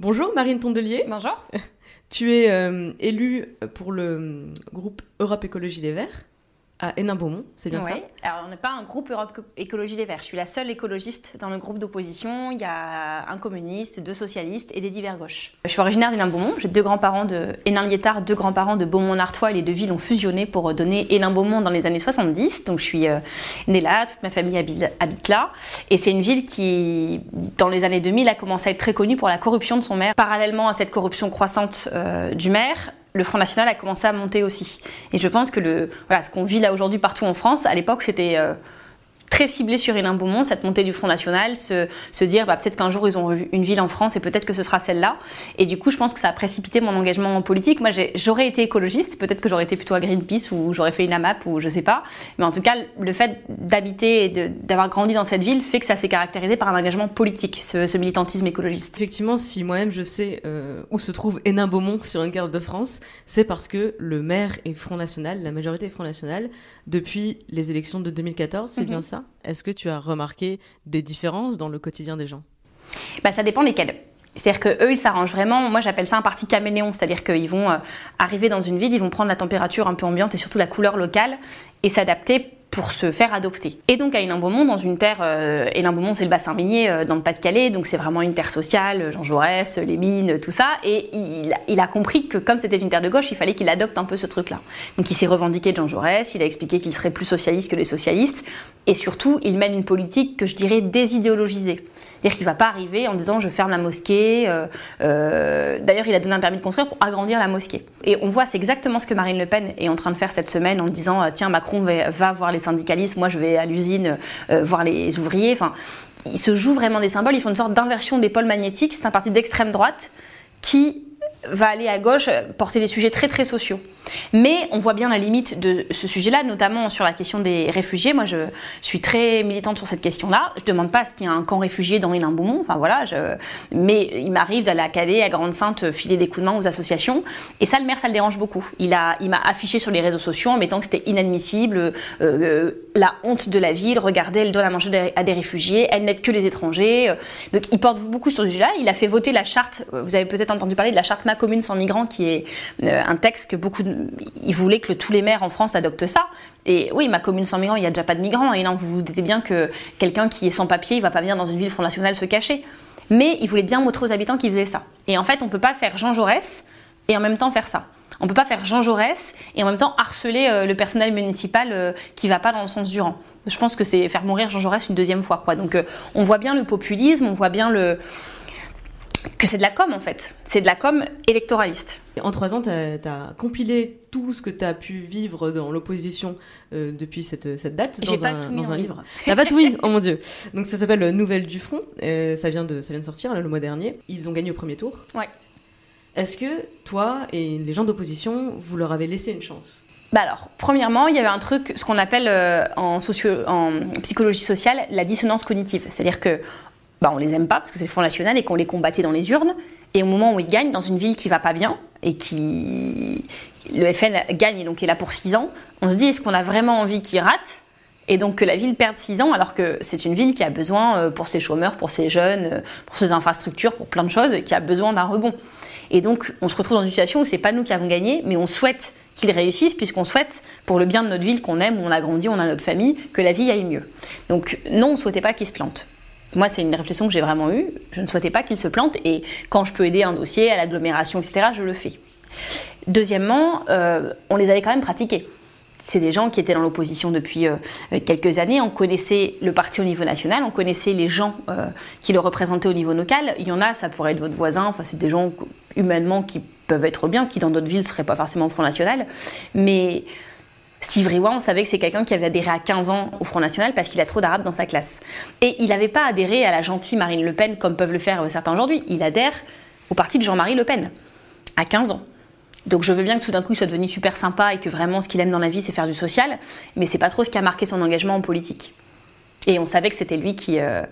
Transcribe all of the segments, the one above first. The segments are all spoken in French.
Bonjour Marine Tondelier. Bonjour. Tu es euh, élue pour le groupe Europe Écologie Les Verts à Hénin-Beaumont, c'est bien Oui. ça Alors, on n'est pas un groupe Europe Écologie Les Verts. Je suis la seule écologiste dans le groupe d'opposition. Il y a un communiste, deux socialistes et des divers gauches. Je suis originaire d'Hénin-Beaumont. J'ai deux grands-parents de Hénin-Liétard, deux grands-parents de Beaumont-Nartois. Les deux villes ont fusionné pour donner Hénin-Beaumont dans les années 70. Donc, je suis euh, née là. Toute ma famille habite, habite là. Et c'est une ville qui, dans les années 2000, a commencé à être très connue pour la corruption de son maire. Parallèlement à cette corruption croissante euh, du maire, le Front National a commencé à monter aussi. Et je pense que le, voilà, ce qu'on vit là aujourd'hui partout en France, à l'époque, c'était euh, très ciblé sur Hénin-Beaumont, cette montée du Front National, se, se dire bah, peut-être qu'un jour ils ont une ville en France et peut-être que ce sera celle-là. Et du coup, je pense que ça a précipité mon engagement en politique. Moi, j'aurais été écologiste, peut-être que j'aurais été plutôt à Greenpeace ou j'aurais fait une AMAP ou je sais pas. Mais en tout cas, le fait d'habiter et d'avoir grandi dans cette ville fait que ça s'est caractérisé par un engagement politique, ce, ce militantisme écologiste. Effectivement, si moi-même je sais euh, où se trouve Hénin-Beaumont sur une carte de France, c'est parce que le maire est Front National, la majorité est Front National, depuis les élections de 2014, c'est Mhm. bien ça? Est-ce que tu as remarqué des différences dans le quotidien des gens? Bah, ça dépend lesquels. C'est-à-dire que eux, ils s'arrangent vraiment. Moi, j'appelle ça un parti caméléon. C'est-à-dire qu'ils vont euh, arriver dans une ville, ils vont prendre la température un peu ambiante et surtout la couleur locale et s'adapter pour se faire adopter. Et donc à Hénin-Beaumont, dans une terre, euh, Hénin-Beaumont c'est le bassin minier euh, dans le Pas-de-Calais, donc c'est vraiment une terre sociale, Jean Jaurès, les mines, tout ça, et il, a compris que comme c'était une terre de gauche, il fallait qu'il adopte un peu ce truc-là. Donc il s'est revendiqué de Jean Jaurès, il a expliqué qu'il serait plus socialiste que les socialistes, et surtout il mène une politique que je dirais désidéologisée. C'est-à-dire qu'il ne va pas arriver en disant je ferme la mosquée. euh, euh, D'ailleurs, il a donné un permis de construire pour agrandir la mosquée. Et on voit, c'est exactement ce que Marine Le Pen est en train de faire cette semaine en disant tiens, Macron va voir les syndicalistes, moi je vais à l'usine euh, voir les ouvriers. Enfin, ils se jouent vraiment des symboles, ils font une sorte d'inversion des pôles magnétiques. C'est un parti d'extrême droite qui va aller à gauche euh, porter des sujets très très sociaux. Mais on voit bien la limite de ce sujet-là, notamment sur la question des réfugiés. Moi, je, suis très militante sur cette question-là. Je demande pas ce qu'il y ait un camp réfugié dans Hénin-Beaumont. Enfin voilà, mais il m'arrive d'aller à Calais, à Grande-Sainte, filer des coups de main aux associations. Et ça, le maire, ça le dérange beaucoup. Il a, il m'a affiché sur les réseaux sociaux en mettant que c'était inadmissible, euh, euh, la honte de la ville. Regardez, elle donne à manger à des réfugiés. Elle n'aide que les étrangers. Donc, il porte beaucoup sur ce sujet-là. Il a fait voter la charte. Vous avez peut-être entendu parler de la charte Ma commune sans migrants, qui est euh, un texte que beaucoup de il voulait que tous les maires en France adoptent ça. Et oui, ma commune sans migrants, il n'y a déjà pas de migrants. Et non, vous vous doutez bien que quelqu'un qui est sans papier, il va pas venir dans une ville Front National se cacher. Mais il voulait bien montrer aux habitants qu'il faisait ça. Et en fait, on ne peut pas faire Jean Jaurès et en même temps faire ça. On ne peut pas faire Jean Jaurès et en même temps harceler euh, le personnel municipal euh, qui va pas dans le sens du rang. Je pense que c'est faire mourir Jean Jaurès une deuxième fois. Quoi. Donc on voit bien le populisme, on voit bien le que c'est de la com en fait. C'est de la com électoraliste. En trois ans, tu as, compilé tout ce que tu as pu vivre dans l'opposition euh, depuis cette, cette date dans pas un, tout mis dans un livre. livre. T'as pas tout mis Oh mon dieu Donc ça s'appelle Nouvelle du Front. Euh, ça, vient de, ça vient de sortir là, le mois dernier. Ils ont gagné au premier tour. Ouais. Est-ce que toi et les gens d'opposition, vous leur avez laissé une chance? Bah alors, premièrement, il y avait un truc, ce qu'on appelle euh, en, socio en psychologie sociale la dissonance cognitive. C'est-à-dire que bah, on les aime pas parce que c'est le Front National et qu'on les combattait dans les urnes. Et au moment où ils gagnent dans une ville qui va pas bien et qui le FN gagne et donc est là pour 6 ans, on se dit est-ce qu'on a vraiment envie qu'ils ratent et donc que la ville perde 6 ans alors que c'est une ville qui a besoin euh, pour ses chômeurs, pour ses jeunes, euh, pour ses infrastructures, pour plein de choses, qui a besoin d'un rebond. Et donc on se retrouve dans une situation où c'est pas nous qui avons gagné, mais on souhaite qu'ils réussissent puisqu'on souhaite pour le bien de notre ville qu'on aime, où on a grandi, où on a notre famille, que la vie aille mieux. Donc non, on souhaitait pas qu'ils se plantent. Moi, c'est une réflexion que j'ai vraiment eue. Je ne souhaitais pas qu'ils se plantent et quand je peux aider un dossier à l'agglomération, etc., je le fais. Deuxièmement, euh, on les avait quand même pratiqués. C'est des gens qui étaient dans l'opposition depuis euh, quelques années. On connaissait le parti au niveau national, on connaissait les gens euh, qui le représentaient au niveau local. Il y en a, ça pourrait être votre voisin. Enfin, c'est des gens humainement qui peuvent être bien, qui dans d'autres villes ne seraient pas forcément au Front National. Mais Steve Riwa, on savait que c'est quelqu'un qui avait adhéré à 15 ans au Front National parce qu'il a trop d'arabes dans sa classe. Et il n'avait pas adhéré à la gentille Marine Le Pen comme peuvent le faire certains aujourd'hui. Il adhère au parti de Jean-Marie Le Pen à 15 ans. Donc je veux bien que tout d'un coup il soit devenu super sympa et que vraiment ce qu'il aime dans la vie c'est faire du social, mais c'est pas trop ce qui a marqué son engagement en politique. Et on savait que c'était lui qui, euh,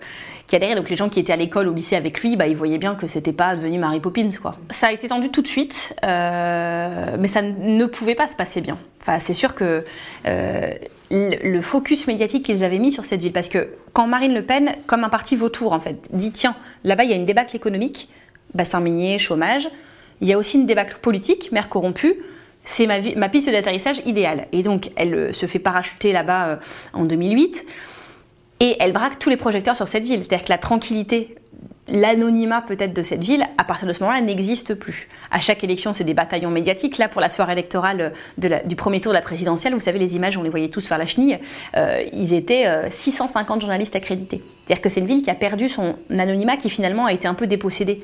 qui adhérait. Donc les gens qui étaient à l'école, au lycée avec lui, bah, ils voyaient bien que c'était pas devenu Mary Poppins. Quoi. Ça a été tendu tout de suite, euh, mais ça ne pouvait pas se passer bien. Enfin, c'est sûr que euh, le focus médiatique qu'ils avaient mis sur cette ville, parce que quand Marine Le Pen, comme un parti vautour en fait, dit tiens, là-bas il y a une débâcle économique, bassin minier, chômage, il y a aussi une débâcle politique, maire corrompu, c'est ma, ma, piste d'atterrissage idéale. Et donc, elle se fait parachuter là-bas en 2008. Et elle braque tous les projecteurs sur cette ville. C'est-à-dire que la tranquillité l'anonymat peut-être de cette ville, à partir de ce moment-là, n'existe plus. À chaque élection, c'est des bataillons médiatiques. Là, pour la soirée électorale du premier tour de la présidentielle, vous savez, les images, on les voyait tous faire la chenille. Euh, ils étaient 650 euh, journalistes accrédités. C'est-à-dire que c'est une ville qui a perdu son anonymat, qui finalement a été un peu dépossédé.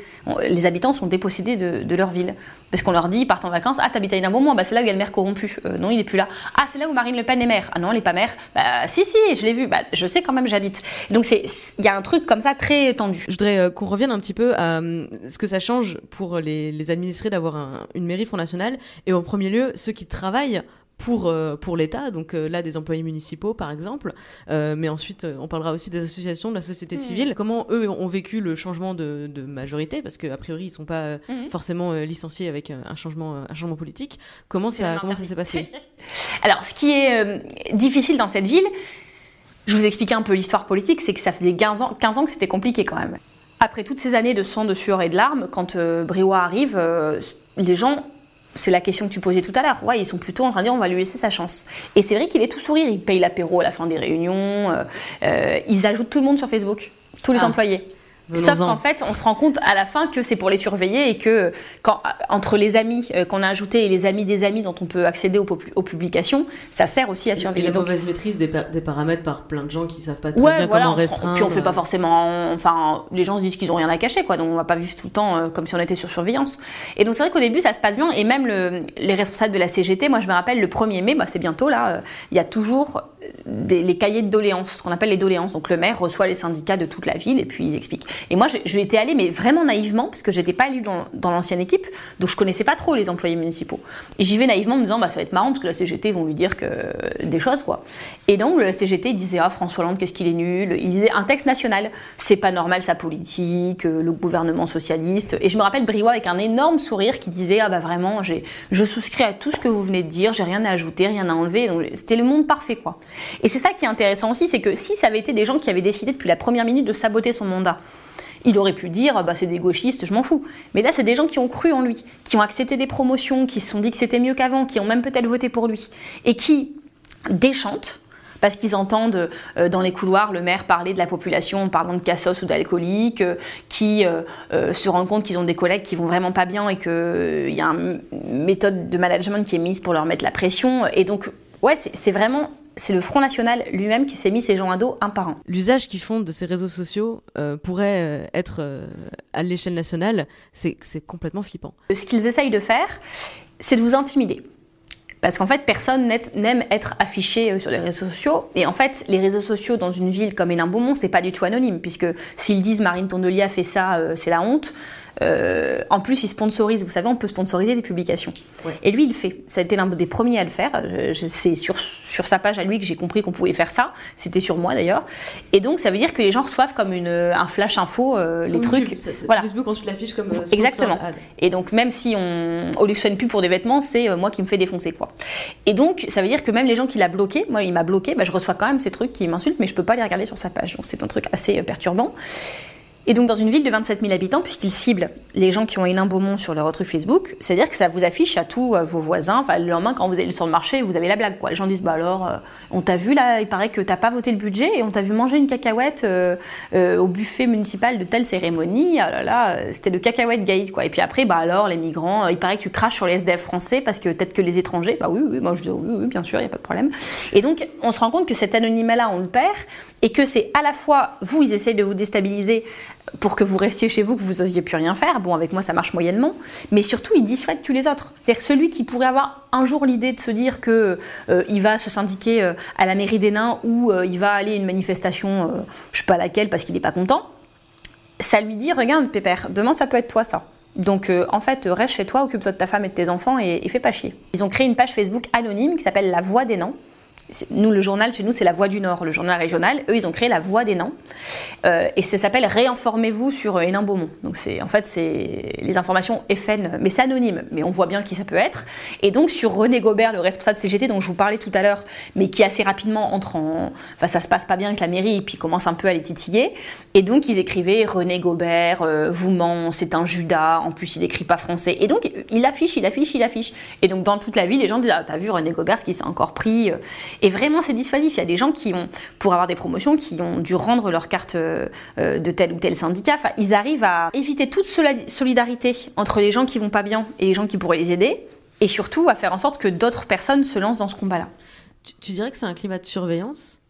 Les habitants sont dépossédés de, leur ville. Parce qu'on leur dit, ils partent en vacances, ah, t'habites à Hénin-Beaumont, bah, c'est là où il y a le maire corrompu. Euh, non, il n'est plus là. Ah, c'est là où Marine Le Pen est maire. Ah non, elle n'est pas maire. Bah, si, si, je l'ai vu. Bah, je sais quand même, j'habite. Donc, il y a un truc comme ça très tendu. Je voudrais qu'on revienne un petit peu à euh, ce que ça change pour les, administrés d'avoir une mairie Front National, et en premier lieu, ceux qui travaillent pour, euh, pour l'État, donc euh, là des employés municipaux par exemple, mais ensuite on parlera aussi des associations, de la société civile, comment eux ont vécu le changement de, majorité, parce qu'a priori ils sont pas mhm. forcément licenciés avec un changement, un changement politique, comment ça, comment ça s'est passé? Alors ce qui est difficile dans cette ville, je vous expliquais un peu l'histoire politique, c'est que ça faisait 15 ans, 15 ans que c'était compliqué quand même après toutes ces années de sang, de sueur et de larmes, quand euh, arrive, euh, les gens, c'est la question que tu posais tout à l'heure, ouais, ils sont plutôt en train de dire on va lui laisser sa chance. Et c'est vrai qu'il est tout sourire, il paye l'apéro à la fin des réunions, euh, euh, ils ajoutent tout le monde sur Facebook, tous les ah. employés. Sauf qu'en fait, on se rend compte à la fin que c'est pour les surveiller et que quand, entre les amis euh, qu'on a ajoutés et les amis des amis dont on peut accéder aux, publications, ça sert aussi à surveiller. Et la mauvaise maîtrise des, paramètres par plein de gens qui savent pas très bien comment restreindre. Puis on fait pas forcément. Enfin, les gens se disent qu'ils ont rien à cacher, quoi. Donc on va pas vivre tout le temps euh, comme si on était sur surveillance. Et donc c'est vrai qu'au début ça se passe bien et même les responsables de la CGT, moi je me rappelle le 1er mai, bah, c'est bientôt là, euh, il y a toujours les cahiers de doléances, ce qu'on appelle les doléances. Donc le maire reçoit les syndicats de toute la ville et puis ils expliquent. Et moi, je, étais allée, mais vraiment naïvement, parce que j'étais pas élue dans, l'ancienne équipe, donc je connaissais pas trop les employés municipaux. Et j'y vais naïvement en me disant, bah ça va être marrant, parce que la CGT vont lui dire que des choses, quoi. Et donc la CGT disait, ah François Hollande, qu'est-ce qu'il est nul. Il disait un texte national, c'est pas normal sa politique, le gouvernement socialiste. Et je me rappelle Briouat avec un énorme sourire qui disait, ah bah vraiment, je souscris à tout ce que vous venez de dire, j'ai rien à ajouter, rien à enlever. Donc c'était le monde parfait, quoi. Et c'est ça qui est intéressant aussi, c'est que si ça avait été des gens qui avaient décidé depuis la première minute de saboter son mandat, il aurait pu dire bah, c'est des gauchistes, je m'en fous. Mais là, c'est des gens qui ont cru en lui, qui ont accepté des promotions, qui se sont dit que c'était mieux qu'avant, qui ont même peut-être voté pour lui, et qui déchantent parce qu'ils entendent euh, dans les couloirs le maire parler de la population en parlant de cassos ou d'alcooliques, euh, qui euh, se rendent compte qu'ils ont des collègues qui vont vraiment pas bien et qu'il y a une méthode de management qui est mise pour leur mettre la pression. Et donc, ouais, c'est vraiment c'est le Front National lui-même qui s'est mis ces gens à dos un par un. L'usage qu'ils font de ces réseaux sociaux euh, pourrait euh, être euh, à l'échelle nationale, c'est complètement flippant. Ce qu'ils essayent de faire, c'est de vous intimider. Parce qu'en fait, personne n'aime être affiché sur les réseaux sociaux. Et en fait, les réseaux sociaux dans une ville comme Hénin-Beaumont, c'est pas du tout anonyme, puisque s'ils disent Marine Tondelier a fait ça, c'est la honte. Euh, en plus, il sponsorise. Vous savez, on peut sponsoriser des publications. Et lui, il fait. Ça a été l'un des premiers à le faire. C'est sur, sur sa page à lui que j'ai compris qu'on pouvait faire ça. C'était sur moi d'ailleurs. Et donc, ça veut dire que les gens reçoivent comme une, un flash info euh, les trucs. voilà. Facebook ensuite l'affiche comme euh, Exactement. Et donc, même si on, au lieu plus pour des vêtements, c'est moi qui me fais défoncer quoi. Et donc, ça veut dire que même les gens qui l'a bloqué, moi, il m'a bloqué, bah, je reçois quand même ces trucs qui m'insultent, mais je peux pas les regarder sur sa page. Donc, c'est un truc assez perturbant. Et donc dans une ville de 27 000 habitants, puisqu'il cible les gens qui ont Hénin Beaumont sur leur truc Facebook, c'est-à-dire que ça vous affiche à tous vos voisins. Enfin, le lendemain, quand vous allez sur le marché, vous avez la blague. Quoi. Les gens disent bah alors, euh, on t'a vu là, il paraît que t'as pas voté le budget et on t'a vu manger une cacahuète euh, euh, au buffet municipal de telle cérémonie. Ah là là, c'était le cacahuète gate quoi. Et puis après, bah alors les migrants, il paraît que tu craches sur les SDF français parce que peut-être que les étrangers, bah oui, oui, moi je dis oui, oui, bien sûr, il y a pas de problème. Et donc on se rend compte que cet anonymat là, on le perd et que c'est à la fois vous, ils essayent de vous déstabiliser pour que vous restiez chez vous, que vous n'osiez plus rien faire. Bon, avec moi, ça marche moyennement. Mais surtout, il dissuade tous les autres. C'est-à-dire celui qui pourrait avoir un jour l'idée de se dire que euh, il va se syndiquer euh, à la mairie des nains ou euh, il va aller à une manifestation, je sais pas laquelle, parce qu'il n'est pas content, ça lui dit, regarde, Pépère, demain, ça peut être toi, ça. Donc en fait, reste chez toi, occupe-toi de ta femme et de tes enfants et, et fais pas chier. Ils ont créé une page Facebook anonyme qui s'appelle La Voix des Nains nous, le journal, chez nous, c'est la Voix du Nord, le journal régional. Eux, ils ont créé la Voix des Nains. Euh, et ça s'appelle Réinformez-vous sur Hénin Beaumont. Donc, c'est, en fait, c'est les informations FN, mais c'est anonyme. Mais on voit bien qui ça peut être. Et donc, sur René Gobert, le responsable CGT dont je vous parlais tout à l'heure, mais qui assez rapidement entre en. Enfin, ça se passe pas bien avec la mairie, et puis commence un peu à les titiller. Et donc, ils écrivaient René Gobert, euh, vous ment, c'est un Judas. En plus, il n'écrit pas français. Et donc, il affiche, il affiche, il affiche. Et donc, dans toute la ville, les gens disent Ah, t'as vu René Gobert, ce qui s'est encore pris. Et vraiment, c'est dissuasif. Il y a des gens qui ont, pour avoir des promotions, qui ont dû rendre leur carte euh, de tel ou tel syndicat. Enfin, ils arrivent à éviter toute solidarité entre les gens qui vont pas bien et les gens qui pourraient les aider. Et surtout à faire en sorte que d'autres personnes se lancent dans ce combat-là. tu dirais que c'est un climat de surveillance?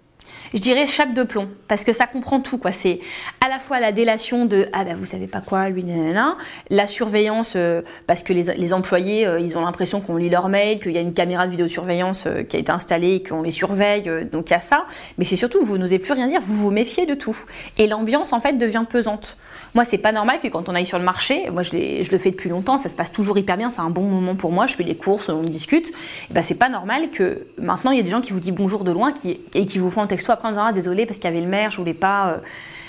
Je dirais chape de plomb, parce que ça comprend tout. quoi. C'est à la fois la délation de ah bah vous savez pas quoi, lui, nanana, la surveillance, euh, parce que les, employés, euh, ils ont l'impression qu'on lit leur mail, qu'il y a une caméra de vidéosurveillance euh, qui a été installée, qu'on les surveille, donc il y a ça. Mais c'est surtout, vous n'osez plus rien dire, vous vous méfiez de tout. Et l'ambiance, en fait, devient pesante. Moi, c'est pas normal que quand on aille sur le marché, moi je, le fais depuis longtemps, ça se passe toujours hyper bien, c'est un bon moment pour moi, je fais des courses, on discute. Et ben, c'est pas normal que maintenant il y a des gens qui vous disent bonjour de loin qui, et qui vous font un texto après en disant désolé parce qu'il y avait le maire, je voulais pas.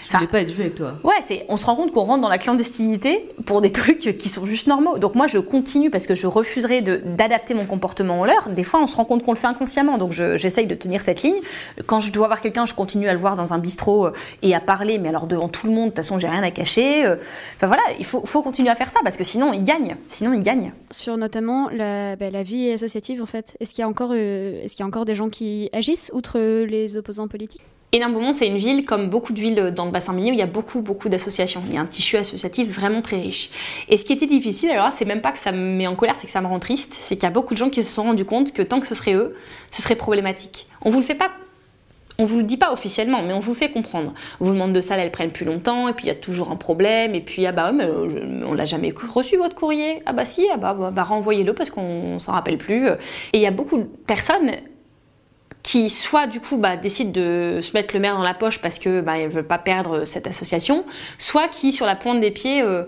Je voulais pas être vu avec toi. Ouais, c'est, on se rend compte qu'on rentre dans la clandestinité pour des trucs qui sont juste normaux. Donc moi, je continue parce que je refuserai de, d'adapter mon comportement au leur. Des fois, on se rend compte qu'on le fait inconsciemment. Donc j'essaye de tenir cette ligne. Quand je dois voir quelqu'un, je continue à le voir dans un bistrot euh, et à parler, mais alors devant tout le monde, de toute façon, j'ai rien à cacher. Euh. Enfin voilà, il faut, faut continuer à faire ça parce que sinon, il gagne. Sinon, il gagne. Sur notamment la, bah, la vie associative, en fait, est-ce qu'il y a encore, euh, est-ce qu'il y a encore des gens qui agissent outre les opposants politiques? Hénin-Beaumont, c'est une ville, comme beaucoup de villes dans le bassin minier, où il y a beaucoup, beaucoup d'associations. Il y a un tissu associatif vraiment très riche. Et ce qui était difficile, alors c'est même pas que ça me met en colère, c'est que ça me rend triste, c'est qu'il y a beaucoup de gens qui se sont rendus compte que tant que ce serait eux, ce serait problématique. On vous le fait pas on vous le dit pas officiellement, mais on vous fait comprendre. On vous demande de ça, elles prennent plus longtemps, et puis il y a toujours un problème, et puis ah bah euh, on l'a jamais reçu votre courrier. Ah bah si, ah bah, bah, bah renvoyez-le parce qu'on s'en rappelle plus. Et il y a beaucoup de personnes qui soit du coup bah, décident de se mettre le maire dans la poche parce que bah, ne veulent pas perdre cette association, soit qui sur la pointe des pieds euh,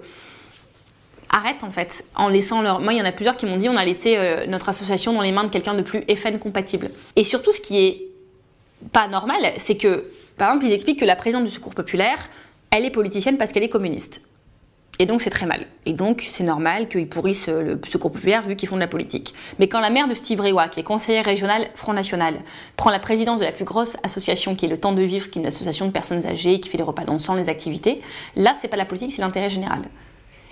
arrêtent en fait en laissant leur. Moi il y en a plusieurs qui m'ont dit on a laissé euh, notre association dans les mains de quelqu'un de plus FN compatible. Et surtout ce qui est pas normal, c'est que par exemple ils expliquent que la présidente du Secours populaire, elle est politicienne parce qu'elle est communiste. Et donc c'est très mal. Et donc c'est normal qu'ils pourrissent le secours populaire vu qu'ils font de la politique. Mais quand la mère de Steve Rewa, qui est conseillère régionale Front National, prend la présidence de la plus grosse association qui est le Temps de Vivre, qui est une association de personnes âgées, qui fait des repas dansants, les activités, là c'est pas la politique, c'est l'intérêt général.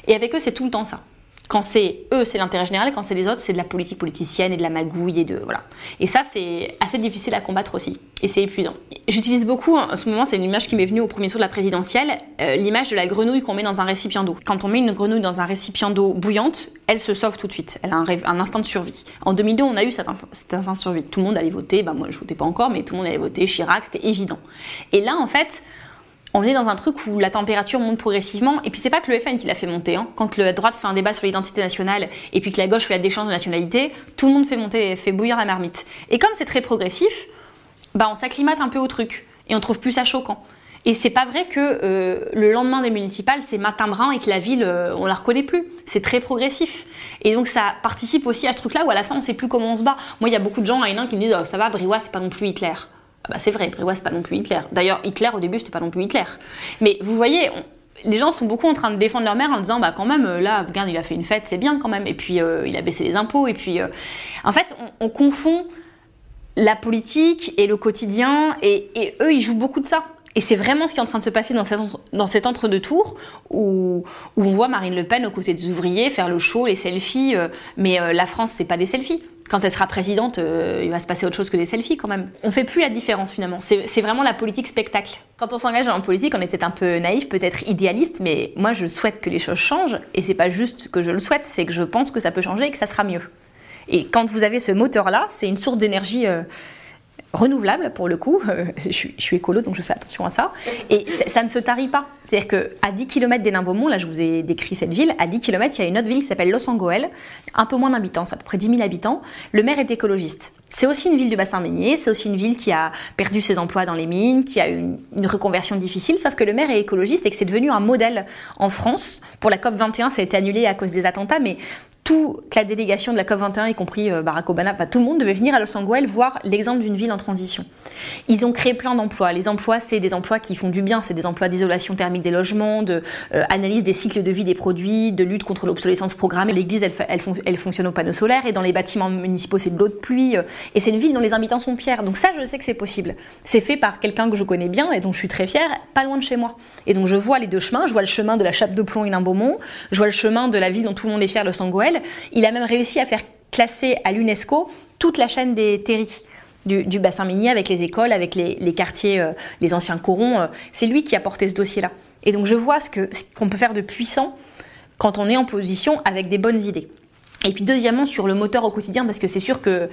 Et avec eux c'est tout le temps ça. Quand c'est eux, c'est l'intérêt général, quand c'est les autres, c'est de la politique politicienne et de la magouille et de voilà. Et ça, c'est assez difficile à combattre aussi, et c'est épuisant. J'utilise beaucoup en ce moment, c'est une image qui m'est venue au premier tour de la présidentielle, euh, l'image de la grenouille qu'on met dans un récipient d'eau. Quand on met une grenouille dans un récipient d'eau bouillante, elle se sauve tout de suite. Elle a un, un instinct de survie. En 2002, on a eu cet, cet, instinct de survie. Tout le monde allait voter. Bah moi, je votais pas encore, mais tout le monde allait voter. Chirac, c'était évident. Et là, en fait on est dans un truc où la température monte progressivement. Et puis c'est pas que le FN qui l'a fait monter. Hein. Quand la droite fait un débat sur l'identité nationale et puis que la gauche fait la déchange de nationalité, tout le monde fait monter, fait bouillir la marmite. Et comme c'est très progressif, bah on s'acclimate un peu au truc et on trouve plus ça choquant. Et c'est pas vrai que euh, le lendemain des municipales, c'est matin brun et que la ville, euh, on la reconnaît plus. C'est très progressif. Et donc ça participe aussi à ce truc-là où à la fin, on sait plus comment on se bat. Moi, il y a beaucoup de gens à Hénin qui me disent oh, ça va, Briouat, c'est pas non plus Hitler. Ah bah c'est vrai, Briouat, c'est pas non plus Hitler. D'ailleurs, Hitler, au début, c'était pas non plus Hitler. Mais vous voyez, les gens sont beaucoup en train de défendre leur mère en disant, bah quand même, euh, là, regarde, il a fait une fête, c'est bien quand même. Et puis, euh, il a baissé les impôts. Et puis, euh, en fait, on, confond la politique et le quotidien. Et, eux, ils jouent beaucoup de ça. Et c'est vraiment ce qui est en train de se passer dans, cet entre-deux-tours où, on voit Marine Le Pen aux côtés des ouvriers faire le show, les selfies. mais la France, c'est pas des selfies quand elle sera présidente, euh, il va se passer autre chose que des selfies quand même. On fait plus la différence finalement. C'est vraiment la politique spectacle. Quand on s'engage la politique, on est peut-être un peu naïf, peut-être idéaliste, mais moi je souhaite que les choses changent. Et c'est pas juste que je le souhaite, c'est que je pense que ça peut changer et que ça sera mieux. Et quand vous avez ce moteur-là, c'est une source d'énergie euh, renouvelable pour le coup. je, suis, écolo donc je fais attention à ça. Et ça ne se tarit pas. C'est-à-dire qu'à 10 km des là je vous ai décrit cette ville, à 10 km il y a une autre ville qui s'appelle Los un peu moins d'habitants, à peu près 10 000 habitants. Le maire est écologiste. C'est aussi une ville du bassin minier, c'est aussi une ville qui a perdu ses emplois dans les mines, qui a eu une, une reconversion difficile, sauf que le maire est écologiste et que c'est devenu un modèle en France. Pour la COP 21, ça a été annulé à cause des attentats, mais toute la délégation de la COP21, y compris euh, Barack Obama, tout le monde devait venir à Los Angeles voir l'exemple d'une ville en transition. Ils ont créé plein d'emplois. Les emplois, c'est des emplois qui font du bien. C'est des emplois d'isolation thermique des logements, de euh, des cycles de vie des produits, de lutte contre l'obsolescence programmée. L'église, elle, fonctionne au panneau solaire et dans les bâtiments municipaux, c'est de l'eau de pluie. Euh, et c'est une ville dont les habitants sont pierres. Donc ça, je sais que c'est possible. C'est fait par quelqu'un que je connais bien et dont je suis très fière, pas loin de chez moi. Et donc je vois les deux chemins. Je vois le chemin de la chape de plomb et Beaumont. Je vois le chemin de la ville dont tout le monde est fier, Los Angeles. Il a même réussi à faire classer à l'UNESCO toute la chaîne des terris. Du, bassin minier avec les écoles, avec les, quartiers, euh, les anciens corons. Euh, c'est lui qui a porté ce dossier-là. Et donc je vois ce qu'on peut faire de puissant quand on est en position avec des bonnes idées. Et puis deuxièmement sur le moteur au quotidien parce que c'est sûr que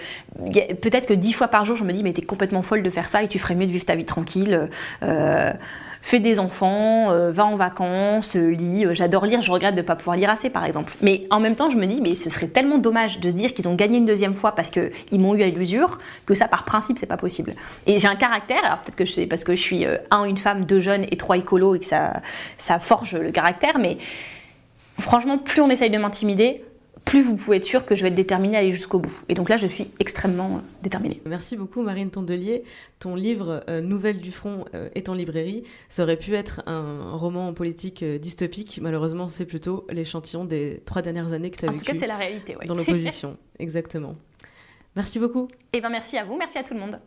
peut-être que dix fois par jour je me dis mais t'es complètement folle de faire ça et tu ferais mieux de vivre ta vie tranquille. Euh, fais des enfants, euh, va en vacances, euh, lis. Euh, j'adore lire, je regrette de ne pas pouvoir lire assez, par exemple. Mais en même temps, je me dis, mais ce serait tellement dommage de se dire qu'ils ont gagné une deuxième fois parce qu'ils m'ont eu à l'usure, que ça, par principe, c'est pas possible. Et j'ai un caractère, alors peut-être que c'est parce que je suis un, une femme, deux jeunes et trois écolos et que ça, ça forge le caractère, mais franchement, plus on essaye de m'intimider, plus vous pouvez être sûr que je vais être déterminée à aller jusqu'au bout. Et donc là, je suis extrêmement euh, déterminée. Merci beaucoup, Marine Tondelier. Ton livre euh, Nouvelles du front euh, est en librairie. Ça aurait pu être un roman politique dystopique. Malheureusement, c'est plutôt l'échantillon des trois dernières années que tu as vécu. En tout cas, c'est la réalité, Dans l'opposition, exactement. Merci beaucoup. Eh bien, merci à vous, merci à tout le monde.